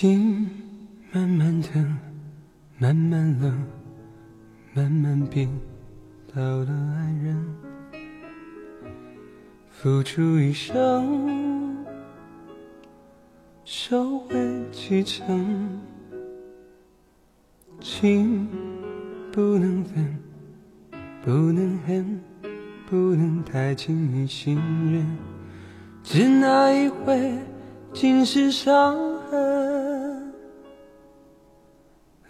心慢慢的，慢慢冷，慢慢变到了爱人，付出一生，收回几成，情不能分，不能恨，不能太轻易信任，只那一回，尽是伤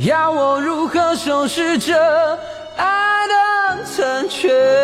要我如何收拾这爱的残缺？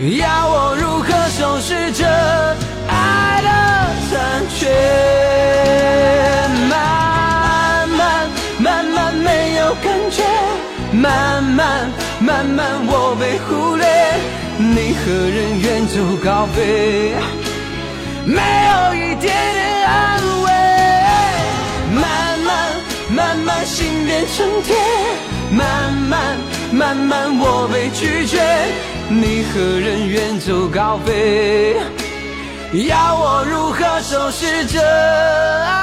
要我如何收拾这爱的残缺？慢慢慢慢没有感觉，慢慢慢慢我被忽略，你何人远走高飞？没有一点点安慰，慢慢慢慢心变成铁，慢慢慢慢我被拒绝。你何人远走高飞？要我如何收拾这爱